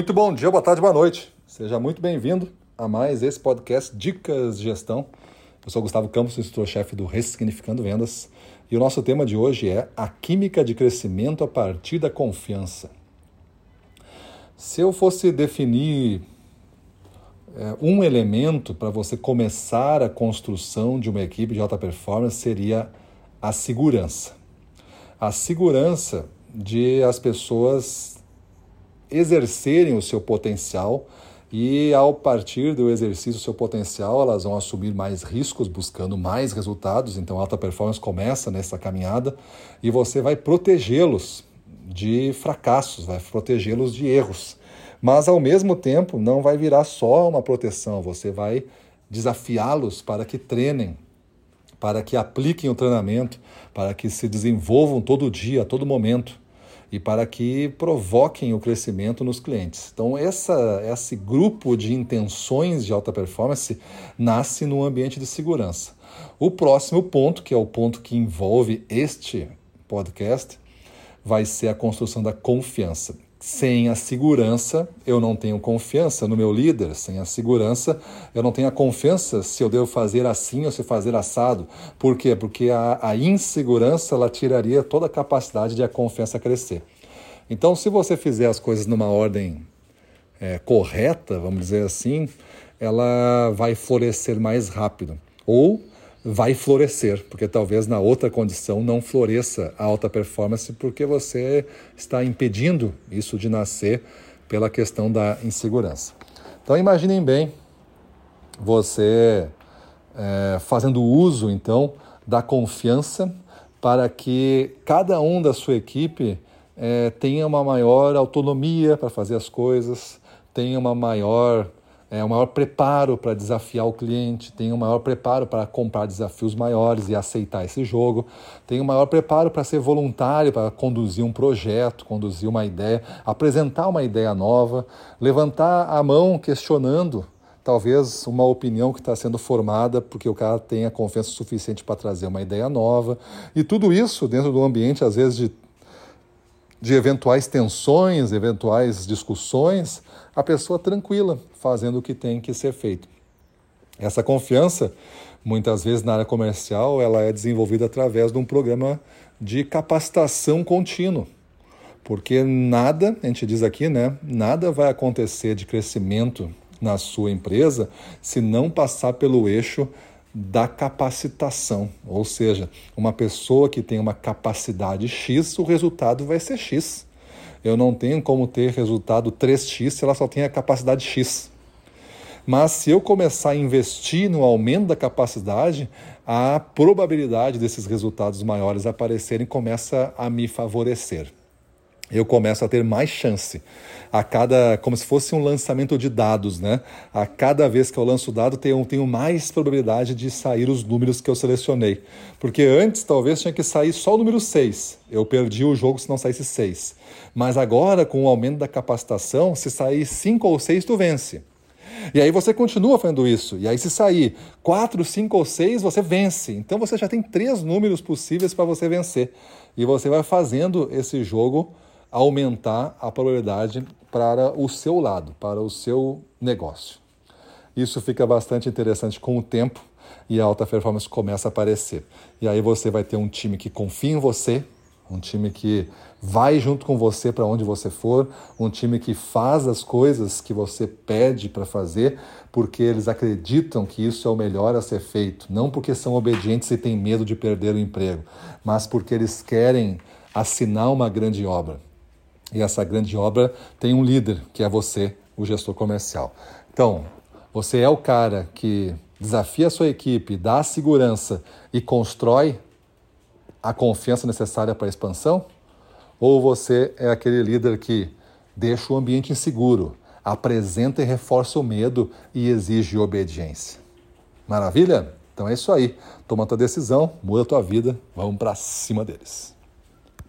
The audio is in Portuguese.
Muito bom dia, boa tarde, boa noite. Seja muito bem-vindo a mais esse podcast Dicas de Gestão. Eu sou Gustavo Campos, instrutor-chefe do Ressignificando Vendas, e o nosso tema de hoje é a química de crescimento a partir da confiança. Se eu fosse definir é, um elemento para você começar a construção de uma equipe de alta performance, seria a segurança. A segurança de as pessoas exercerem o seu potencial e ao partir do exercício do seu potencial, elas vão assumir mais riscos, buscando mais resultados. Então, a alta performance começa nessa caminhada e você vai protegê-los de fracassos, vai protegê-los de erros. Mas, ao mesmo tempo, não vai virar só uma proteção, você vai desafiá-los para que treinem, para que apliquem o treinamento, para que se desenvolvam todo dia, a todo momento e para que provoquem o crescimento nos clientes. Então, essa, esse grupo de intenções de alta performance nasce no ambiente de segurança. O próximo ponto, que é o ponto que envolve este podcast, vai ser a construção da confiança. Sem a segurança, eu não tenho confiança no meu líder. Sem a segurança, eu não tenho a confiança se eu devo fazer assim ou se fazer assado. Por quê? Porque a, a insegurança ela tiraria toda a capacidade de a confiança crescer. Então, se você fizer as coisas numa ordem é, correta, vamos dizer assim, ela vai florescer mais rápido. Ou vai florescer, porque talvez na outra condição não floresça a alta performance, porque você está impedindo isso de nascer pela questão da insegurança. Então imaginem bem você é, fazendo uso então da confiança para que cada um da sua equipe é, tenha uma maior autonomia para fazer as coisas, tenha uma maior é, um maior preparo para desafiar o cliente, tem um maior preparo para comprar desafios maiores e aceitar esse jogo, tem um maior preparo para ser voluntário, para conduzir um projeto, conduzir uma ideia, apresentar uma ideia nova, levantar a mão questionando talvez uma opinião que está sendo formada porque o cara tem a confiança suficiente para trazer uma ideia nova. E tudo isso dentro do ambiente, às vezes, de de eventuais tensões, eventuais discussões, a pessoa tranquila, fazendo o que tem que ser feito. Essa confiança, muitas vezes na área comercial, ela é desenvolvida através de um programa de capacitação contínua. Porque nada, a gente diz aqui, né? Nada vai acontecer de crescimento na sua empresa se não passar pelo eixo da capacitação, ou seja, uma pessoa que tem uma capacidade X, o resultado vai ser X. Eu não tenho como ter resultado 3x se ela só tem a capacidade X. Mas se eu começar a investir no aumento da capacidade, a probabilidade desses resultados maiores aparecerem começa a me favorecer eu começo a ter mais chance. A cada, como se fosse um lançamento de dados, né? A cada vez que eu lanço o dado, tenho, tenho mais probabilidade de sair os números que eu selecionei. Porque antes, talvez, tinha que sair só o número 6. Eu perdi o jogo se não saísse 6. Mas agora, com o aumento da capacitação, se sair 5 ou 6, tu vence. E aí você continua fazendo isso. E aí, se sair 4, 5 ou 6, você vence. Então você já tem três números possíveis para você vencer. E você vai fazendo esse jogo aumentar a probabilidade para o seu lado, para o seu negócio. Isso fica bastante interessante com o tempo e a alta performance começa a aparecer. E aí você vai ter um time que confia em você, um time que vai junto com você para onde você for, um time que faz as coisas que você pede para fazer, porque eles acreditam que isso é o melhor a ser feito, não porque são obedientes e têm medo de perder o emprego, mas porque eles querem assinar uma grande obra. E essa grande obra tem um líder, que é você, o gestor comercial. Então, você é o cara que desafia a sua equipe, dá a segurança e constrói a confiança necessária para a expansão? Ou você é aquele líder que deixa o ambiente inseguro, apresenta e reforça o medo e exige obediência? Maravilha? Então é isso aí. Toma tua decisão, muda tua vida, vamos para cima deles.